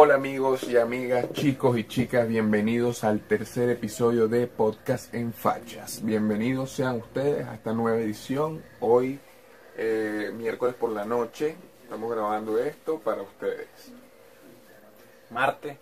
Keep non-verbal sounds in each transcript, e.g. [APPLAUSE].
Hola amigos y amigas, chicos y chicas, bienvenidos al tercer episodio de Podcast en Fachas. Bienvenidos sean ustedes a esta nueva edición. Hoy, eh, miércoles por la noche, estamos grabando esto para ustedes. Marte,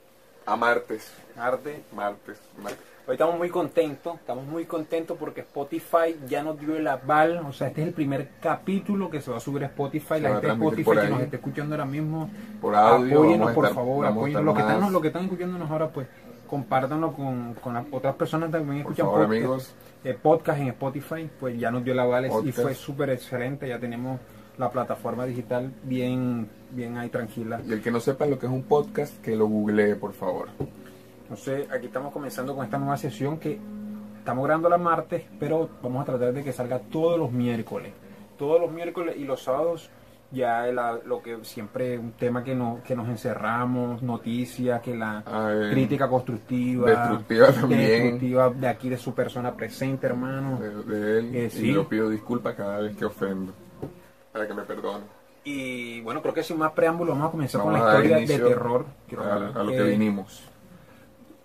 A martes, Marte. martes, martes. Hoy estamos muy contentos, estamos muy contentos porque Spotify ya nos dio el aval, o sea, este es el primer capítulo que se va a subir a Spotify, Se la gente de Spotify que nos esté escuchando ahora mismo, Por audio, apóyenos por estar- favor, apóyenos. Los que, están, los que están escuchándonos ahora, pues, compártanlo con, con las otras personas también escuchan favor, podcast, amigos. eh, podcast en Spotify, pues ya nos dio el aval y fue súper excelente, ya tenemos la plataforma digital bien, bien ahí tranquila. Y el que no sepa lo que es un podcast, que lo googlee, por favor. Entonces, aquí estamos comenzando con esta nueva sesión que estamos grabando la martes, pero vamos a tratar de que salga todos los miércoles. Todos los miércoles y los sábados ya la- lo que siempre un tema que, no, que nos encerramos, noticias, que la crítica constructiva, destructiva también. destructiva de aquí de su persona presente, hermano. De, de él. Eh, Y yo pido disculpas cada vez que ofendo. Para que me perdone. Y bueno, creo que sin más preámbulo vamos a comenzar Vamos con la historia de terror. A lo que eh, vinimos.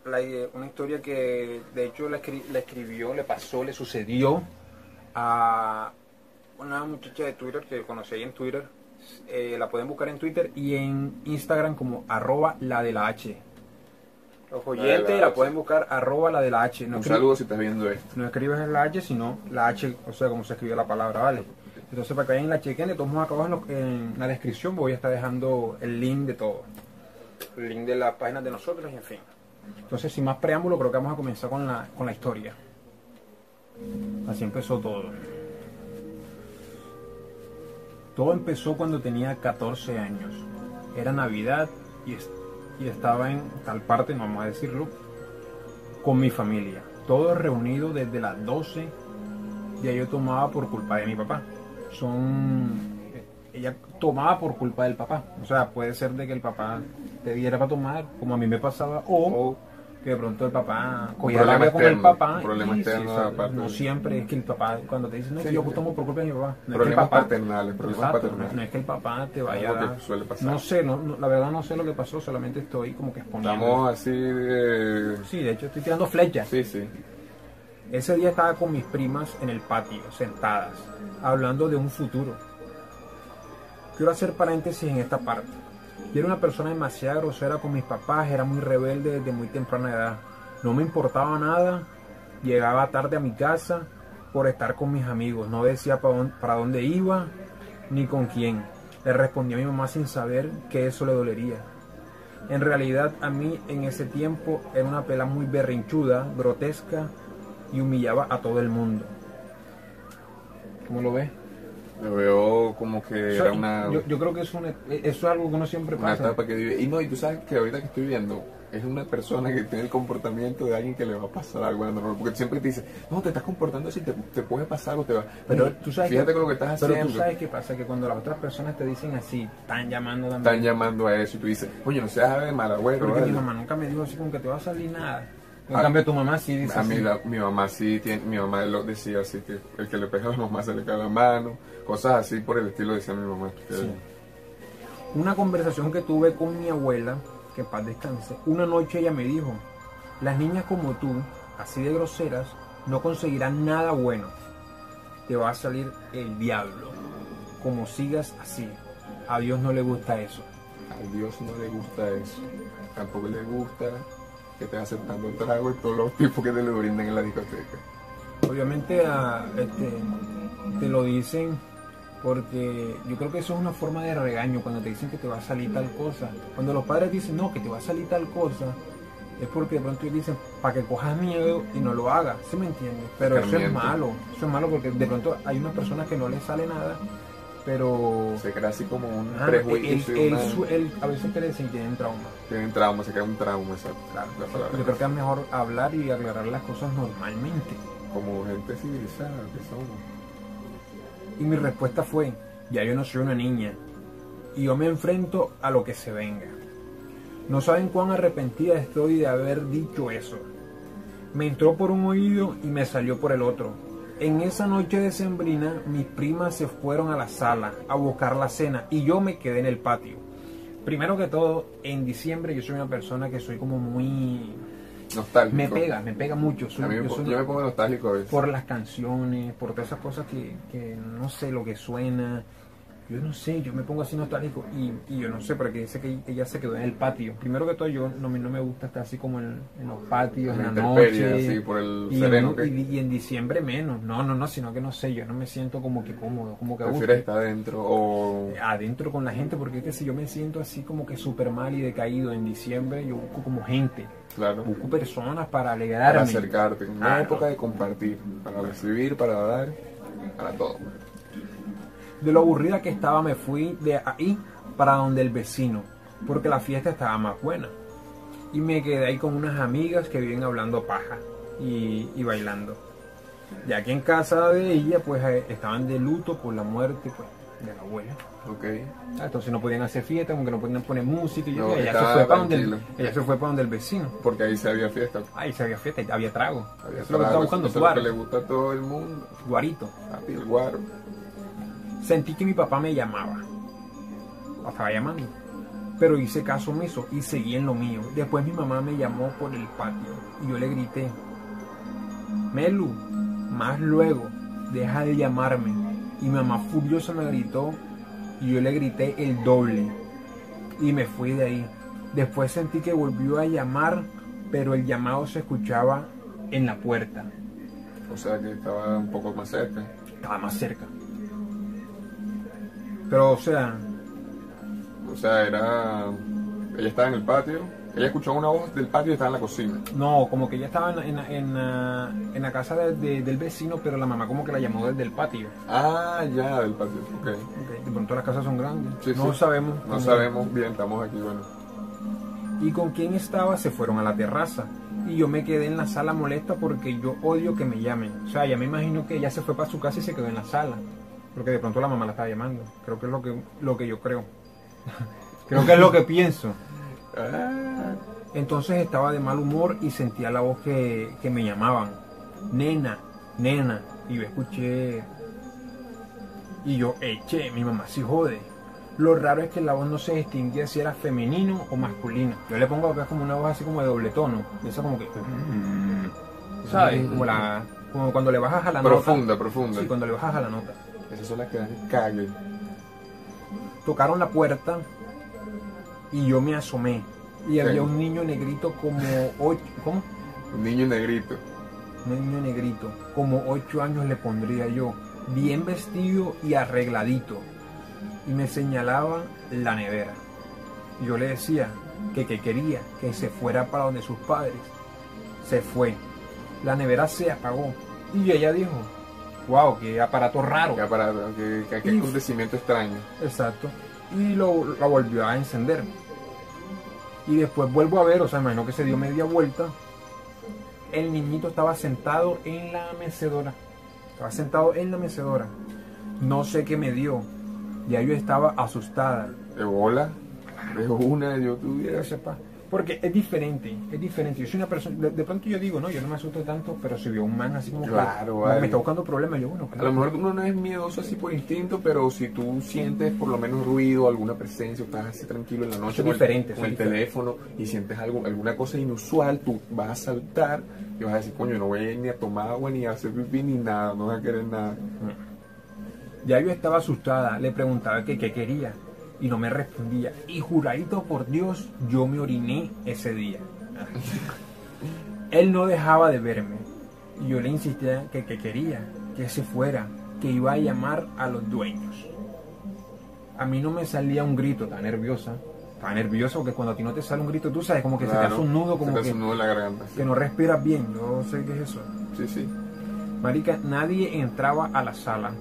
La una historia que de hecho la, escri- la escribió, le pasó, le sucedió a una muchacha de Twitter que conocí ahí en Twitter. Eh, la pueden buscar en Twitter y en Instagram como arroba la de la H. Los oyentes la pueden buscar arroba la de la H. No, Un saludo si estás viendo esto. no escribes la H, sino la H, o sea, como se escribió la palabra, ¿vale? Entonces, para que vayan la chequen, de todos modos, acá abajo en, lo- en la descripción voy a estar dejando el link de todo. El link de las páginas de nosotros y en fin. Entonces, sin más preámbulo, creo que vamos a comenzar con la, con la historia. Así empezó todo. Todo empezó cuando tenía 14 años. Era Navidad y, y estaba en tal parte, no vamos a decirlo, con mi familia. Todos reunidos desde las 12. Ya yo tomaba por culpa de mi papá. Son. Ella tomaba por culpa del papá. O sea, puede ser de que el papá te diera para tomar, como a mí me pasaba, o O que de pronto el papá rabia con el papá. un problema y externo o sea, aparte no siempre es que el papá, cuando te dicen, no, que yo tomo por culpa de mi papá. No es que el Problemas papá, paternales, problemas Exacto, paternales. no es que el papá te vaya a suele pasar. No sé, no, no, la verdad no sé lo que pasó, solamente estoy como que exponiendo. estamos así de... Sí, de hecho estoy tirando flechas. Sí, sí. Ese día estaba con mis primas en el patio, sentadas, hablando de un futuro. Quiero hacer paréntesis en esta parte. Yo era una persona demasiado grosera con mis papás, era muy rebelde desde muy temprana edad. No me importaba nada, llegaba tarde a mi casa por estar con mis amigos. No decía para dónde, iba ni con quién. Le respondí a mi mamá sin saber que eso le dolería. En realidad a mí en ese tiempo era una pela muy berrinchuda, grotesca y humillaba a todo el mundo. ¿Cómo lo ves? Lo veo como que era una, yo, yo creo que es una- eso es algo que uno siempre una pasa. etapa que vive. Y no, y tú sabes que ahorita que estoy viendo, es una persona que tiene el comportamiento de alguien que le va a pasar algo normal. Porque siempre te dice, no, te estás comportando así, te, te puede pasar o te va. Pero tú sabes fíjate que- con lo que estás Pero haciendo. tú sabes qué pasa, que cuando las otras personas te dicen así, están llamando también. Están llamando a eso y tú dices, oye, no seas de mal agüero. Porque mi vale". mamá nunca me dijo así como que te va a salir nada. En Ah, cambio tu mamá sí dice A mí así. la- mi mamá sí tiene, mi mamá lo decía así que el que le pega a la mamá se le cae la mano, cosas así por el estilo decía mi mamá. Sí. Una conversación que tuve con mi abuela, que paz descanse, una noche ella me dijo, las niñas como tú, así de groseras, no conseguirán nada bueno. Te va a salir el diablo. Como sigas así. A Dios no le gusta eso. A Dios no le gusta eso. Tampoco le gusta que estés aceptando trago y todos los tipos que te lo brindan en la discoteca. Obviamente a- este, te lo dicen porque yo creo que eso es una forma de regaño cuando te dicen que te va a salir tal cosa. Cuando los padres dicen no, que te va a salir tal cosa, es porque de pronto ellos dicen para que cojas miedo y no lo hagas, ¿sí me entiendes? Pero eso es malo, eso es malo porque de pronto hay unas personas que no les sale nada, pero Se crea así como un ah, prejuicio. él- una- su- a veces crece y tienen trauma. Tienen trauma, se crea un trauma, exacto. Claro, yo creo que es mejor hablar y aclarar las cosas normalmente. Como gente civilizada que somos. Y mi respuesta fue, ya yo no soy una niña. Y yo me enfrento a lo que se venga. No saben cuán arrepentida estoy de haber dicho eso. Me entró por un oído y me salió por el otro. En esa noche de sembrina, mis primas se fueron a la sala a buscar la cena y yo me quedé en el patio. Primero que todo, en diciembre yo soy una persona que soy como muy... Nostálgico. Me pega, me pega mucho. Soy- me yo soy yo me pongo nostálgico a veces. por las canciones, por todas esas cosas que, que no sé lo que suena. Yo no sé, yo me pongo así nostálgico y, y yo no sé, porque dice que ella se quedó en el patio. Primero que todo, yo no, me- no me gusta estar así como en, en los patios, en En la noche. así, por el y, sereno en, y- y en diciembre menos. No, no, no, sino que no sé, yo no me siento como que cómodo, como que. Prefieres estar adentro o... adentro con la gente, porque es que si yo me siento así como que súper mal y decaído en diciembre, yo busco como gente, Claro. busco personas para alegrarme. Para acercarte. Una época de compartir. Para recibir, para dar, para todo. De lo aburrida que estaba, me fui de ahí para donde el vecino, porque la fiesta estaba más buena. Y me quedé ahí con unas amigas que viven hablando paja y, y bailando. Ya que en casa de ella, pues eh, estaban de luto por la muerte pues, de la abuela. Ok. Ah, Entonces no podían hacer fiesta, como que no podían poner música. Y No, ella, se fue para donde el, tranquilo. ella se fue para donde el vecino. Porque ahí se había fiesta. Ahí se había fiesta, y había trago. Había Eso es lo que estaba trago, buscando, eso es lo que le gusta a todo el mundo. guarito. El guaro. Sentí que mi papá me llamaba. Estaba llamando. Pero hice caso omiso y seguí en lo mío. Después mi mamá me llamó por el patio y yo le grité, Melu, más luego, deja de llamarme. Y mi mamá furiosa me gritó y yo le grité el doble. Y me fui de ahí. Después sentí que volvió a llamar, pero el llamado se escuchaba en la puerta. O sea que estaba un poco más cerca. Estaba más cerca. Pero, o sea, O sea, era. Ella estaba en el patio. Ella escuchó una voz del patio y estaba en la cocina. No, como que ella estaba en, en, en, ah, en la casa de- de- del vecino, pero la mamá como que la llamó desde el patio. Ah, ya, del patio. Ok. Ok, De pronto las casas son grandes. Sí, no sí. sabemos. No sabemos bien, estamos aquí, bueno. Y con quién estaba se fueron a la terraza. Y yo me quedé en la sala molesta porque yo odio que me llamen. O sea, ya me imagino que ella se fue para su casa y se quedó en la sala. Porque de pronto la mamá la estaba llamando. Creo que es lo que, lo que yo creo. [LAUGHS] creo que es lo que pienso. Ah, Entonces estaba de mal humor y sentía la voz que, que me llamaban. Nena, nena. Y yo escuché. Y yo, eche, mi mamá sí jode. Lo raro es que la voz no se distinguía si era femenino o masculino. Yo le pongo acá como una voz así como de doble tono. Y esa como que. ¿Sabes? Como, la, como cuando le bajas a la profunda, nota. profunda. Sí, cuando le bajas a la nota. Esas son las que dan cague. Tocaron la puerta y yo me asomé. Y había un niño negrito como ocho. ¿Cómo? Un niño negrito. Un niño negrito, como ocho años le pondría yo, bien vestido y arregladito. Y me señalaba la nevera. Y yo le decía que, que quería que se fuera para donde sus padres. Se fue. La nevera se apagó. Y ella dijo, wow, qué aparato raro. Qué aparato, qué, qué- qué Y- acontecimiento extraño. Exacto. Y lo, la volvió a encender. Y después vuelvo a ver, o sea, imagino que se dio media vuelta. El niñito estaba sentado en la mecedora. Estaba sentado en la mecedora. No sé qué me dio. Ya yo estaba asustada. De bola, de una, yo tuviera. Sepa. Porque es diferente, es diferente. Yo soy una persona, de, pronto yo digo, no, yo no me asusto tanto, pero si veo un man así como Claro, que me está buscando problemas, yo bueno, A lo mejor uno no es miedoso así por instinto, pero si tú sientes por lo menos ruido, alguna presencia, o estás así tranquilo en la noche con el- diferente, con el, diferente. teléfono y sientes algo, alguna cosa inusual, tú vas a saltar y vas a decir, coño, no voy a ir ni a tomar agua, ni a hacer pipí, ni nada, no vas a querer nada. Ya yo estaba asustada, le preguntaba que qué quería y no me respondía. Y juradito por Dios, yo me oriné ese día. Él no dejaba de verme y yo le insistía que, que quería, que se fuera, que iba a llamar a los dueños. A mí no me salía un grito, estaba nerviosa. Estaba nerviosa porque cuando a ti no te sale un grito, tú sabes, como que se te hace un nudo, se como te hace que, un nudo en la garganta. que no respiras bien. Yo sé qué es eso. Sí, sí. Marica, nadie entraba a la sala.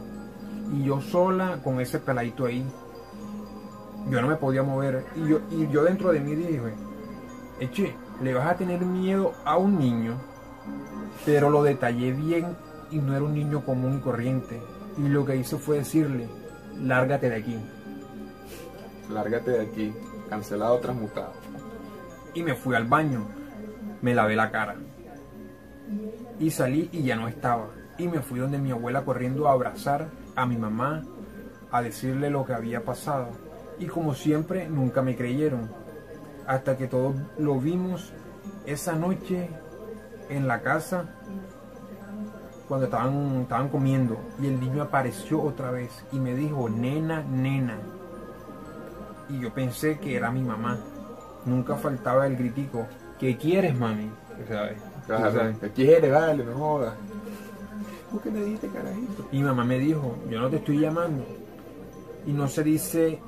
Y yo sola con ese peladito ahí. Yo no me podía mover. Y yo, y yo dentro de mí dije, eche, le vas a tener miedo a un niño. Pero lo detallé bien y no era un niño común y corriente. Y lo que hice fue decirle, lárgate de aquí. Lárgate de aquí, cancelado, transmutado. Y me fui al baño. Me lavé la cara. Y salí y ya no estaba. Y me fui donde mi abuela corriendo a abrazar a mi mamá, a decirle lo que había pasado. Y como siempre, nunca me creyeron. Hasta que todos lo vimos esa noche en la casa cuando estaban, estaban comiendo y el niño apareció otra vez y me dijo, nena, nena. Y yo pensé que era mi mamá. Nunca faltaba el gritico, ¿qué quieres, mami? ¿Sabes? Claro, ¿Sabes? ¿qué quiere? Vale, no jodas. ¿Por qué me dijiste carajito? Y mi mamá me dijo, yo no te estoy llamando. Y no se dice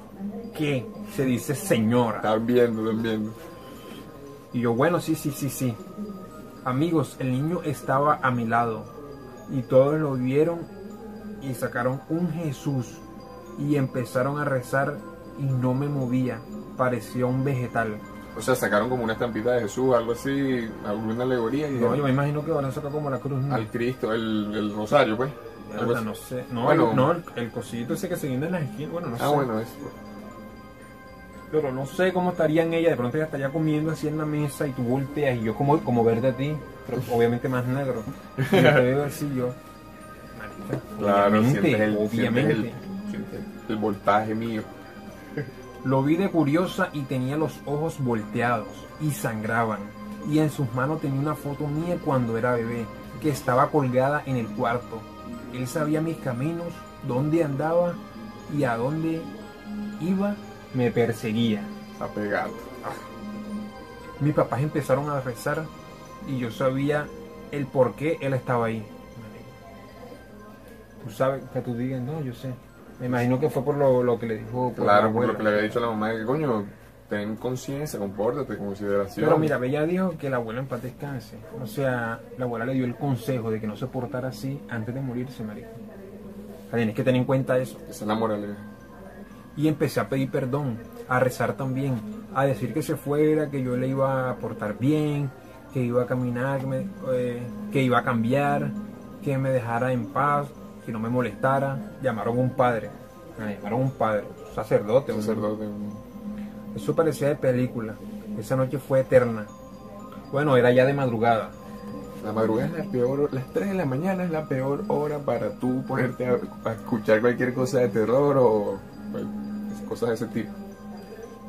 qué, se dice señora. Están viendo, están viendo. Y yo, bueno, sí, sí, sí, sí. Amigos, el niño estaba a mi lado. Y todos lo vieron y sacaron un Jesús. Y empezaron a rezar y no me movía. Parecía un vegetal. O sea, sacaron como una estampita de Jesús, algo así, alguna alegoría y No, yo me imagino que van a sacar como la cruz. ¿no? al Cristo, el, el rosario, pues. Algo no sé. No, Bueno. el, no el, el cosito ese que se viene en las esquinas. Bueno, no Ah, sé. bueno, es. Pero no sé cómo estarían ella. De pronto ella estaría comiendo así en la mesa y tú volteas y yo como, como verde a ti, pero obviamente más negro. Y yo te veo así yo. Claro, obviamente, sientes el, obviamente. sientes el, sientes el voltaje mío. Lo vi de curiosa y tenía los ojos volteados y sangraban. Y en sus manos tenía una foto mía cuando era bebé, que estaba colgada en el cuarto. Él sabía mis caminos, dónde andaba y a dónde iba, me perseguía. Apegado. Mis papás empezaron a rezar y yo sabía el por qué él estaba ahí. Tú sabes que tú digas, no, yo sé. Me imagino que fue por lo, lo que le dijo. por Claro, por lo que le había dicho a la mamá, que coño, ten conciencia, compórtate, consideración. Pero mira, ella dijo que la abuela en paz descanse. O sea, la abuela le dio el consejo de que no se portara así antes de morirse, marico. O sea, tienes que tener en cuenta eso. Esa es la moraleja. Y empecé a pedir perdón, a rezar también, a decir que se fuera, que yo le iba a portar bien, que iba a caminar, que, me- eh, que iba a cambiar, que me dejara en paz, que no me molestara. Llamaron a un padre, me llamaron a un padre, un sacerdote. Sacerdote. un- Eso parecía de película. Esa noche fue eterna. Bueno, era ya de madrugada. La madrugada es la peor las 3 de la mañana es la peor hora para tú ponerte a, a escuchar cualquier cosa de terror o pues, cosas de ese tipo.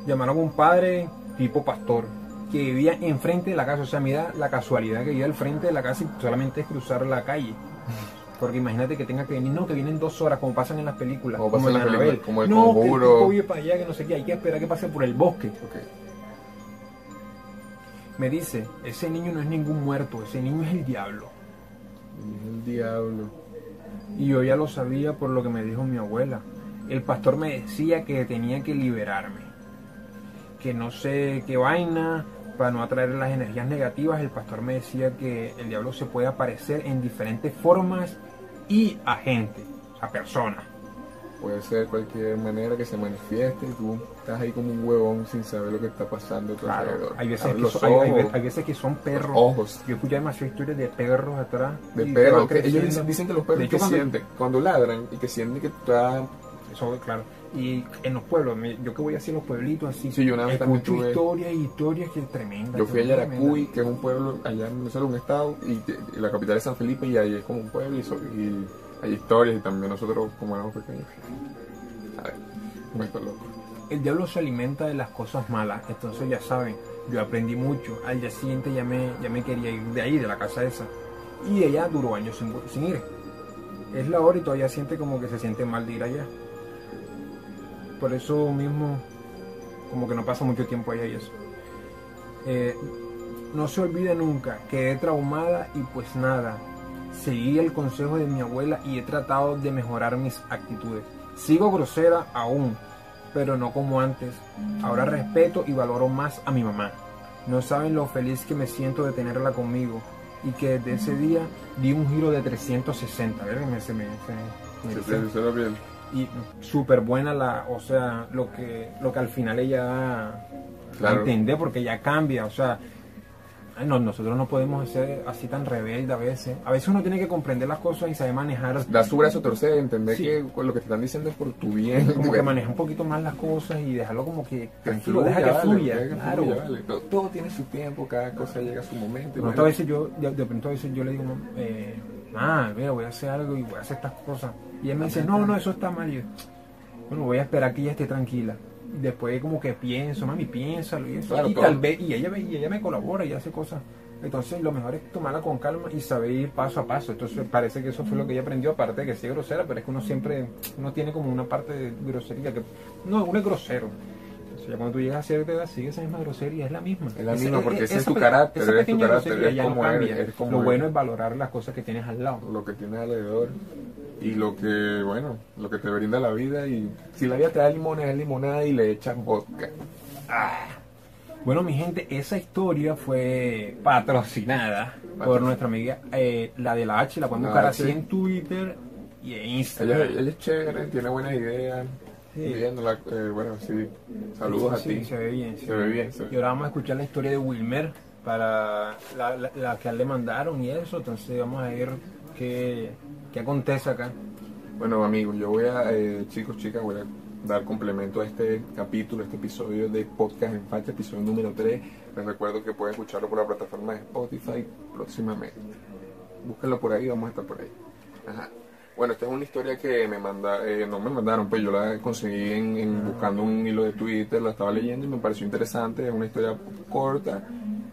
Llamaron a un padre tipo pastor que vivía enfrente de la casa. O sea, mira la casualidad que vivía al frente de la casa y solamente es cruzar la calle. Porque imagínate que tenga que venir, no, que vienen dos horas, como pasan en las películas. Como pasa en las películas, como El no, Conjuro. que el para allá, que no sé qué, hay que esperar que pase por el bosque. Me dice, ese niño no es ningún muerto, ese niño es el diablo. El diablo. Y yo ya lo sabía por lo que me dijo mi abuela. El pastor me decía que tenía que liberarme. Que no sé qué vaina, para no atraer las energías negativas, el pastor me decía que el diablo se puede aparecer en diferentes formas y a gente, a personas. Puede ser cualquier manera que se manifieste y tú estás ahí como un huevón sin saber lo que está pasando a tu alrededor. hay veces, que son, hay- hay ojos, ve- hay veces que son perros. ojos. Yo escuché demasiadas historias de perros atrás. De perros, ellos dicen, dicen que los perros que sienten cuando ladran y que sienten que tú estás Eso, claro. Y en los pueblos, yo que voy así en los pueblitos así, Sí, yo una vez también escucho tuve- historias y historias que tremendas. Yo fui a Yaracuy, que es un pueblo allá en Venezuela, un estado, y, y la capital es San Felipe, y ahí es como un pueblo, y, so- y hay historias, y también nosotros, como éramos pequeños. A ver, me loco. El diablo se alimenta de las cosas malas, entonces ya saben, yo aprendí mucho. Al día siguiente ya me, ya me quería ir de ahí, de la casa esa. Y ella duró años sin, sin ir. Es la hora y todavía siente como que se siente mal de ir allá. Por eso mismo, como que no pasa mucho tiempo allá y eso. Eh, no se olvide nunca, quedé traumada y pues nada. Seguí el consejo de mi abuela y he tratado de mejorar mis actitudes. Sigo grosera aún, pero no como antes. Ahora respeto y valoro más a mi mamá. No saben lo feliz que me siento de tenerla conmigo y que desde ese día di un giro de 360. ¿verdad? Me, se me- se- me- Se la piel. Y súper buena la, o sea, lo que, lo que al final ella da a Claro. entender porque ella cambia, o sea, ay, no, nosotros no podemos ser así tan rebelde a veces. A veces uno tiene que comprender las cosas y saber manejar, Da su brazo torcer, entender Sí. que lo que te están diciendo es por tu bien. como que manejar un poquito más las cosas y dejarlo como que tranquilo, deja que fluya, claro. fluya, vale. Todo, todo tiene su tiempo, cada cosa llega a su momento. De pronto bueno, a veces yo, de, de pronto a veces yo le digo, eh, ah, mira, voy a hacer algo y voy a hacer estas cosas. Y él me dice, no, no, eso está mal. Y yo, bueno, voy a esperar que ella esté tranquila. después como que pienso, mami, piénsalo y eso. Claro, y todo. tal vez, y ella, y ella me colabora y hace cosas. Entonces lo mejor es tomarla con calma y saber ir paso a paso. Entonces parece que eso fue lo que ella aprendió, aparte de que sí es grosera, pero es que uno siempre, uno tiene como una parte de grosería que, no, uno es grosero. Entonces ya cuando tú llegas a cierta edad sigue esa misma grosería, es la misma. Es la misma, porque ese es tu carácter, esa eres tu carácter, eres ya no como eres, eres como Lo eres. bueno es valorar las cosas que tienes al lado. lo que tienes alrededor y lo que, bueno, lo que te brinda la vida. Y si la vida te da limones, es limonada y le echas vodka. Bueno, mi gente, esa historia fue patrocinada por nuestra amiga, eh, la de la H, la pueden buscar así en Twitter y en Ella, Instagram. ella es chévere, tiene buenas ideas. Sí. Eh, bueno, sí. Saludos Sí, a ti. Se ve bien. Se ve bien, se Y ahora vamos a escuchar la historia de Wilmer para la, la- la que le mandaron y eso. Entonces vamos a ver qué, qué acontece acá. Bueno, amigos, yo voy a, eh, chicos, chicas, voy a dar complemento a este capítulo, este episodio de Podcast en Facha, episodio número 3. Les recuerdo que pueden escucharlo por la plataforma de Spotify próximamente. Búsquenlo por ahí, vamos a estar por ahí. Ajá. Bueno, esta es una historia que me manda, eh, no me mandaron, pues yo la conseguí en, en buscando un hilo de Twitter, la estaba leyendo y me pareció interesante. Es una historia corta,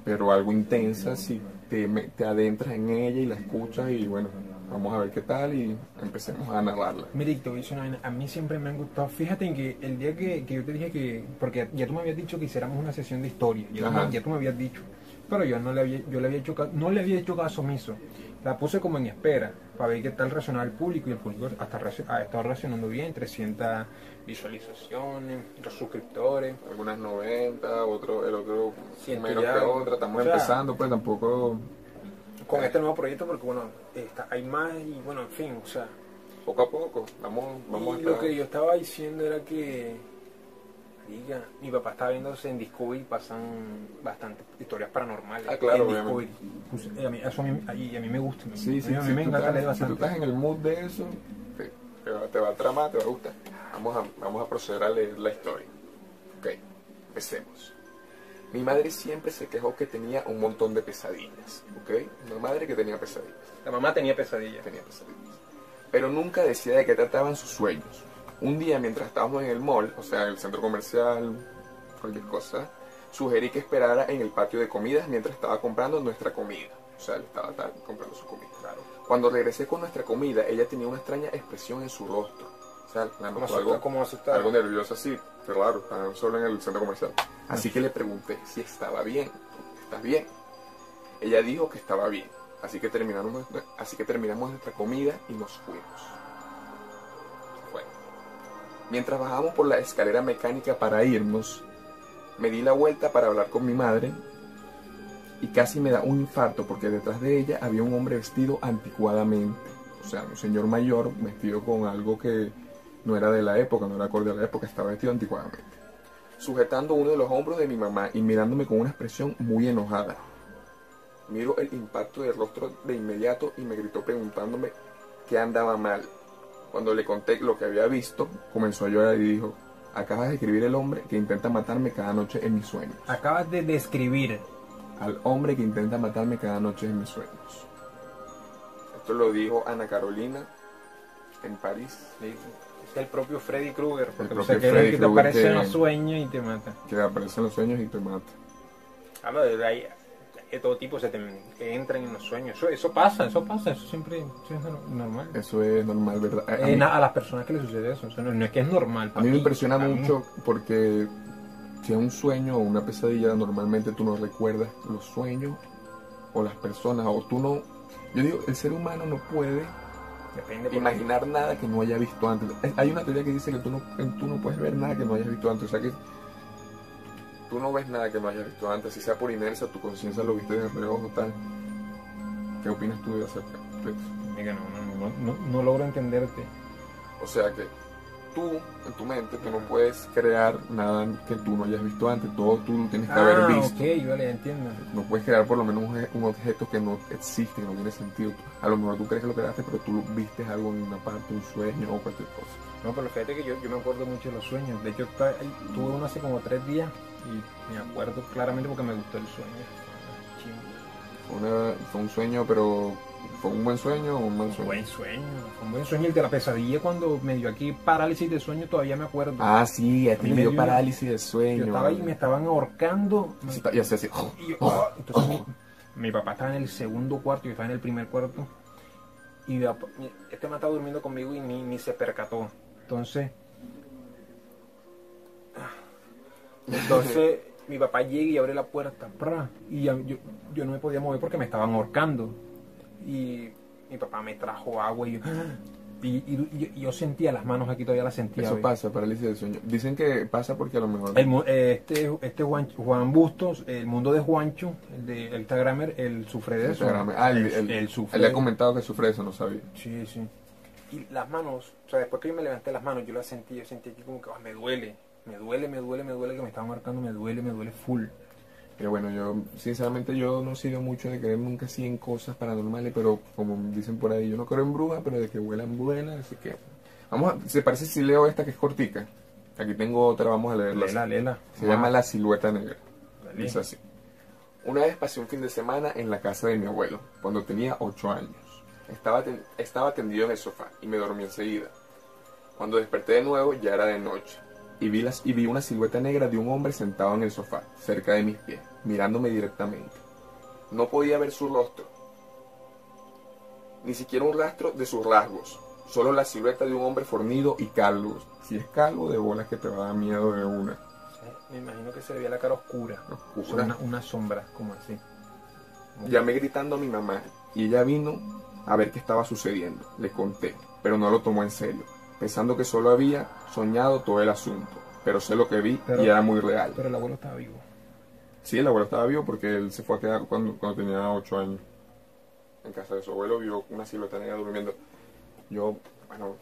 pero algo intensa si te, te adentras en ella y la escuchas y bueno, vamos a ver qué tal y empecemos a narrarla. Mira, te voy a decir una vaina, a mí siempre me han gustado. Fíjate en que el día que, que yo te dije que, porque ya tú me habías dicho que hiciéramos una sesión de historia, ya, tú Ajá. me- ya tú me habías dicho, pero yo no le había, yo le había hecho, no le había hecho caso omiso. La puse como en espera para ver qué tal reaccionaba el público y el público hasta ha estado reaccionando bien, 300 visualizaciones, los suscriptores. Algunas 90, otro, el otro menos ya. que otra, estamos O sea, empezando, pues tampoco Con este nuevo proyecto, porque bueno, está, hay más y bueno, en fin, o sea, poco a poco, vamos, vamos y a lo estar- que yo estaba diciendo era que, diga, mi papá estaba viéndose en Discovery, pasan bastantes historias paranormales. Ah, claro, en obviamente. Discovery. Pues, a, mí, eso a, mí, y a mí me gusta. Sí, sí, a mí, si me tú encanta leer estás- si tú bastante. estás en el mood de eso, te, te va, te va a tramar, te va a gustar. Vamos a, vamos a proceder a leer la historia. Ok, empecemos. Mi madre siempre se quejó que tenía un montón de pesadillas, ¿ok? Una madre que tenía pesadillas, La mamá tenía pesadillas. tenía pesadillas. Pero nunca decía de qué trataban sus sueños. Un día mientras estábamos en el mall, o sea, en el centro comercial, cualquier cosa, sugerí que esperara en el patio de comidas mientras estaba comprando nuestra comida. O sea, él estaba tal, comprando su comida. Claro. Cuando regresé con nuestra comida, ella tenía una extraña expresión en su rostro. O sea, la notó algo, como asustada. algo nerviosa así, claro, estaban solo en el centro comercial. Así que le pregunté si estaba bien. ¿Estás bien? Ella dijo que estaba bien. Así que terminamos, así que terminamos nuestra comida y nos fuimos. Mientras bajamos por la escalera mecánica para irnos, me di la vuelta para hablar con mi madre y casi me da un infarto porque detrás de ella había un hombre vestido anticuadamente. O sea, un señor mayor vestido con algo que no era de la época, no era acorde a la época, estaba vestido anticuadamente. Sujetando uno de los hombros de mi mamá y mirándome con una expresión muy enojada. Miro el impacto del rostro de inmediato y me gritó preguntándome qué andaba mal. Cuando le conté lo que había visto, comenzó a llorar y dijo, acabas de escribir el hombre que intenta matarme cada noche en mis sueños Acabas de describir. al hombre que intenta matarme cada noche en mis sueños. Esto lo dijo Ana Carolina en París, Es el propio Freddy Krueger, porque El o sea, propio que que te aparece en los sueños y te mata. que aparece en los sueños y te mata. Ah, no, de ahí, de todo tipo se te entran en los sueños. Eso, eso pasa, eso pasa, eso siempre eso es nor- normal. Eso es normal, ¿verdad? A, Eh, mí, las personas que les sucede eso, eso no, no es que es normal. a mí me impresiona mí- mucho porque si es un sueño o una pesadilla, normalmente tú no recuerdas los sueños o las personas, o tú no... Yo digo, el ser humano no puede Depende imaginar nada que no haya visto antes. Es- Hay una teoría que dice que tú no, tú no puedes ver nada que no hayas visto antes. O sea que tú no ves nada que no hayas visto antes. Si sea por inercia, tu conciencia lo viste de reojo tal. ¿Qué opinas tú de acerca de eso? Mira, no, no, no, no, no logro entenderte. O sea que tú, en tu mente, tú no puedes crear nada que tú no hayas visto antes. Todo tú lo tienes que haber Ah, visto. ok, vale, entiendo. No puedes crear por lo menos un, un objeto que no existe, que no tiene sentido. A lo mejor tú crees que lo creaste, pero tú viste algo en una parte, un sueño o cualquier cosa. No, pero fíjate que yo, yo me acuerdo mucho de los sueños. De hecho, tuve uno hace como tres días y me acuerdo claramente porque me gustó el sueño. Una- fue un sueño, pero ¿Fue un buen sueño o un mal sueño? Buen sueño, fue un buen sueño. El de la pesadilla cuando me dio aquí parálisis de sueño, todavía me acuerdo. Ah, sí, a ti Me me dio parálisis de yo sueño. estaba ahí y me estaban ahorcando. Sí, Y así, así. Y yo, ah, entonces mi, mi papá estaba en el segundo cuarto, yo estaba en el primer cuarto. Y este me estaba durmiendo conmigo y ni, ni se percató. Entonces. [LAUGHS] Entonces mi papá llega y abre la puerta. Y yo, yo no me podía mover porque me estaban ahorcando. Y mi papá me trajo agua y yo. [GASPS] Y, y- y yo, sentía las manos aquí, todavía las sentía. Eso pasa, parálisis de sueño. Dicen que pasa porque a lo mejor... El eh, este este Juan, Juan Bustos, el mundo de Juancho, el de el Instagramer, él sufre de eso. Ah, él, él- Él sufre. él le ha comentado que sufre de eso, no sabía. Sí, sí. Y las manos, o sea, después que yo me levanté las manos, yo las sentí, yo sentí aquí como que "Ah, me duele, me duele, me duele, me duele, que me estaban marcando, me duele, me duele full. Pero bueno, yo sinceramente yo no he sido mucho de creer nunca así en cosas paranormales, pero como dicen por ahí, yo no creo en brujas, pero de que vuelan buenas, así que... Vamos a... ¿Se parece si leo esta que es cortica? Aquí tengo otra, vamos a leerla. Lela, lela. Se llama La Silueta Negra. Dice así. Una vez pasé un fin de semana en la casa de mi abuelo, cuando tenía 8 años. Estaba, ten- estaba tendido en el sofá y me dormí enseguida. Cuando desperté de nuevo ya era de noche y vi, las, y vi una silueta negra de un hombre sentado en el sofá, cerca de mis pies, mirándome directamente. No podía ver su rostro, ni siquiera un rastro de sus rasgos, solo la silueta de un hombre fornido y calvo. Si es calvo, de bolas que te va a dar miedo de una. Me imagino que se veía la cara oscura. Oscura. una, una sombra, como así. Llamé gritando a mi mamá y ella vino a ver qué estaba sucediendo. Le conté, pero no lo tomó en serio, pensando que solo había soñado todo el asunto. Pero sé lo que vi Pero- y era muy real. Pero el abuelo estaba vivo. Sí, el abuelo estaba vivo porque él se fue a quedar cuando, cuando tenía 8 años. En casa de su abuelo vio una silueta negra durmiendo. Yo, bueno,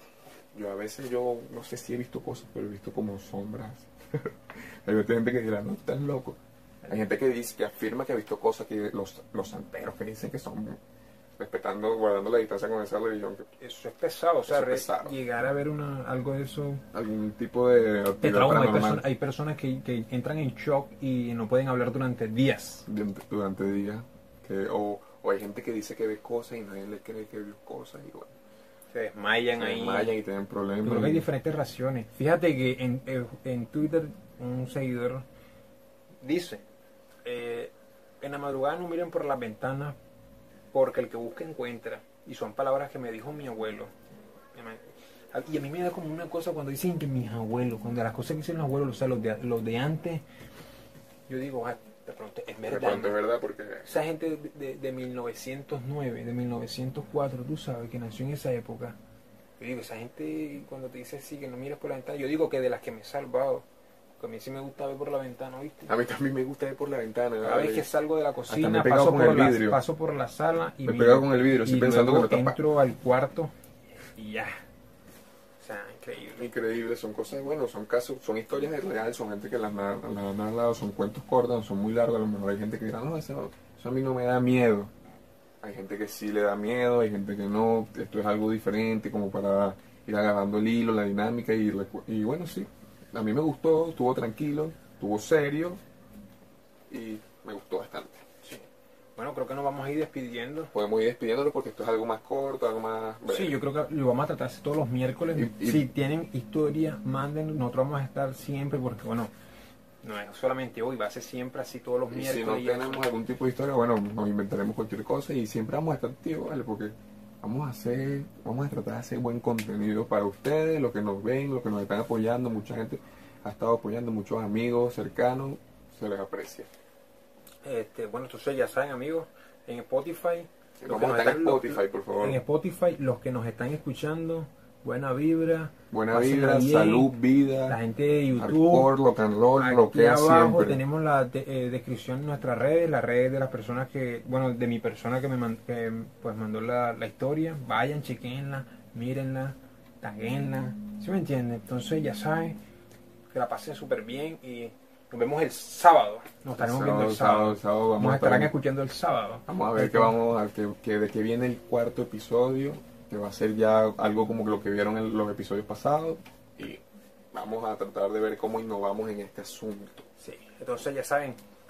yo a veces yo no sé si he visto cosas, pero he visto como sombras. [LAUGHS] Hay gente que dirá, no, estás loco. Hay gente que dice, que afirma que ha visto cosas que los, los santeros que dicen que son respetando, guardando la distancia con esa religión, Eso es pesado, o sea, pesado. llegar a ver una, algo de eso algún tipo de te trauma. Hay, personas- hay personas que, que entran en shock y no pueden hablar durante días. durante, durante el día. Que, o, o hay gente que dice que ve cosas y nadie le cree que vio cosas y bueno, Se desmayan se ahí. desmayan y tienen Yo problemas. creo que hay diferentes raciones. Fíjate que en, en Twitter un seguidor dice, eh, en la madrugada no miren por las ventanas porque el que busca encuentra. Y son palabras que me dijo mi abuelo. Y a mí me da como una cosa cuando dicen que mis abuelos, cuando las cosas que dicen los abuelos, o sea, los de, los de antes, yo digo, ah, de pronto es de verdad. pronto es verdad porque Esa gente de, de, de 1909, de 1904, tú sabes, que nació en esa época. Yo digo, esa gente cuando te dice así, que no mires por la ventana, yo digo que de las que me he salvado, que a mí sí me gusta ver por la ventana, ¿viste? a mí también me gusta ver por la ventana. Cada vez que salgo de la cocina, paso por, el la, vidrio. paso por la sala y Me he miro. pegado con el vidrio, estoy pensando que me tapa. entro al cuarto y ya. O sea, increíble. Increíble, son cosas, bueno, son casos, son historias de real, son gente que las han narrado, son cuentos cortos, son muy largos, a lo mejor hay gente que dirá, no, eso, eso a mí no me da miedo. Hay gente que sí le da miedo, hay gente que no, esto es algo diferente, como para ir agarrando el hilo, la dinámica, y bueno, sí, a mí me gustó, estuvo tranquilo, estuvo serio, y me gustó bastante. Sí. Bueno, creo que nos vamos a ir despidiendo. Podemos ir despidiéndolo porque esto es algo más corto, algo más breve. Sí, yo creo que lo vamos a tratar todos los miércoles. Y- y- si tienen historia, manden. Nosotros vamos a estar siempre porque, bueno, no es solamente hoy, va a ser siempre así todos los Y si miércoles. no tenemos algún tipo de historia, bueno, nos inventaremos cualquier cosa y siempre vamos a estar activos, ¿vale? Porque vamos a hacer, vamos a tratar de hacer buen contenido para ustedes, los que nos ven, los que nos están apoyando, mucha gente ha estado apoyando, muchos amigos cercanos, se les aprecia. Este, bueno, entonces ya saben, amigos, en Spotify. Vamos a estar en Spotify, por favor. En Spotify, los que nos están escuchando, buena vibra. Buena vibra, bien. salud, La vida, gente de YouTube. hardcore, rock and roll, Aquí rockea abajo siempre. tenemos la de- eh, descripción de nuestras redes, las redes de las personas que, bueno, de mi persona que me man- que, pues mandó la, la historia. Vayan, chequenla, mírenla, taguenla. ¿Sí me entienden? Entonces ya saben, que la pasen súper bien y nos vemos el sábado. Nos estaremos viendo el sábado. sábado vamos Nos a estar escuchando el sábado. Vamos a ver que vamos a que, que de qué viene el cuarto episodio, que va a ser ya algo como lo que vieron en los episodios pasados y vamos a tratar de ver cómo innovamos en este asunto. Sí, entonces ya saben,